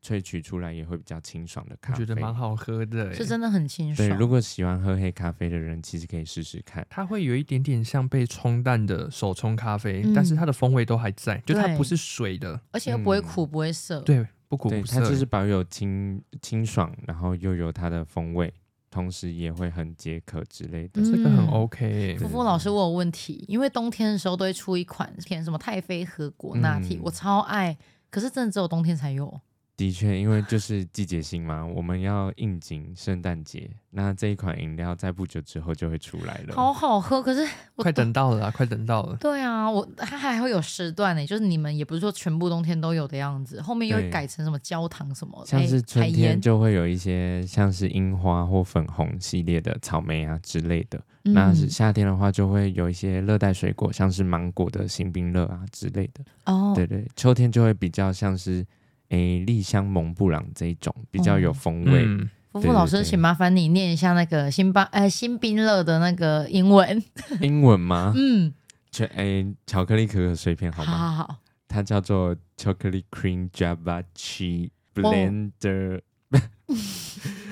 萃取出来也会比较清爽的咖啡，我觉得蛮好喝的，是真的很清爽。对，如果喜欢喝黑咖啡的人，其实可以试试看。它会有一点点像被冲淡的手冲咖啡，嗯、但是它的风味都还在，就它不是水的，而且又不会苦，嗯、不会涩。对，不苦不涩，它就是保有清清爽，然后又有它的风味。同时也会很解渴之类的，这个很 OK。福福老师，我有问题，因为冬天的时候都会出一款甜什么太妃和果拿铁，我超爱，可是真的只有冬天才有。的确，因为就是季节性嘛，我们要应景圣诞节，那这一款饮料在不久之后就会出来了。好好喝，可是 快等到了，啊快等到了。对啊，我它还会有时段呢，就是你们也不是说全部冬天都有的样子，后面又改成什么焦糖什么，像是春天就会有一些像是樱花或粉红系列的草莓啊之类的，嗯、那是夏天的话就会有一些热带水果，像是芒果的新冰乐啊之类的。哦，对对，秋天就会比较像是。诶，丽香蒙布朗这一种比较有风味。福福老师，请麻烦你念一下那个星巴呃新冰乐的那个英文。英文吗？嗯，全诶巧克力可可碎片好吗？好好好，它叫做 Chocolate Cream Java Cheese Blender。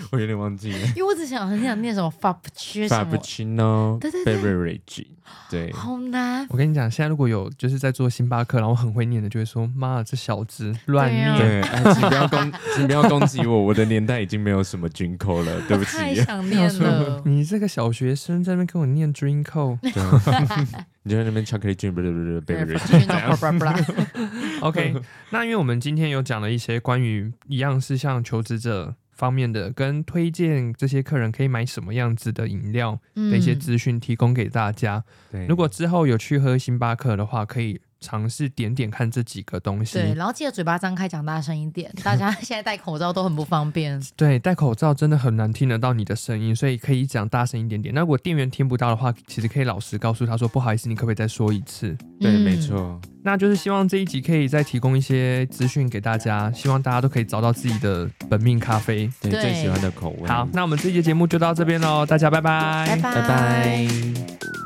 我有点忘记了，因为我只想很想念什么 Frappuccino，对对对，Beverage，对，好难。我跟你讲，现在如果有就是在做星巴克，然后很会念的，就会说妈，这小子乱念。对，请不要攻，请不要攻击我，我的年代已经没有什么 drink cold 了，对不起。太想念了，你这个小学生在那边跟我念 drink cold 你就在那边 Chocolate Dream，不是不是 Beverage。OK，那因为我们今天有讲了一些关于一样是像求职者。方面的跟推荐这些客人可以买什么样子的饮料的一些资讯提供给大家。嗯、对，如果之后有去喝星巴克的话，可以尝试点点看这几个东西。对，然后记得嘴巴张开，讲大声一点。大家现在戴口罩都很不方便。对，戴口罩真的很难听得到你的声音，所以可以讲大声一点点。那如果店员听不到的话，其实可以老实告诉他说：“不好意思，你可不可以再说一次？”对，嗯、没错。那就是希望这一集可以再提供一些资讯给大家，希望大家都可以找到自己的本命咖啡，对，最喜欢的口味。好，那我们这一集节目就到这边喽，大家拜拜，拜拜。拜拜。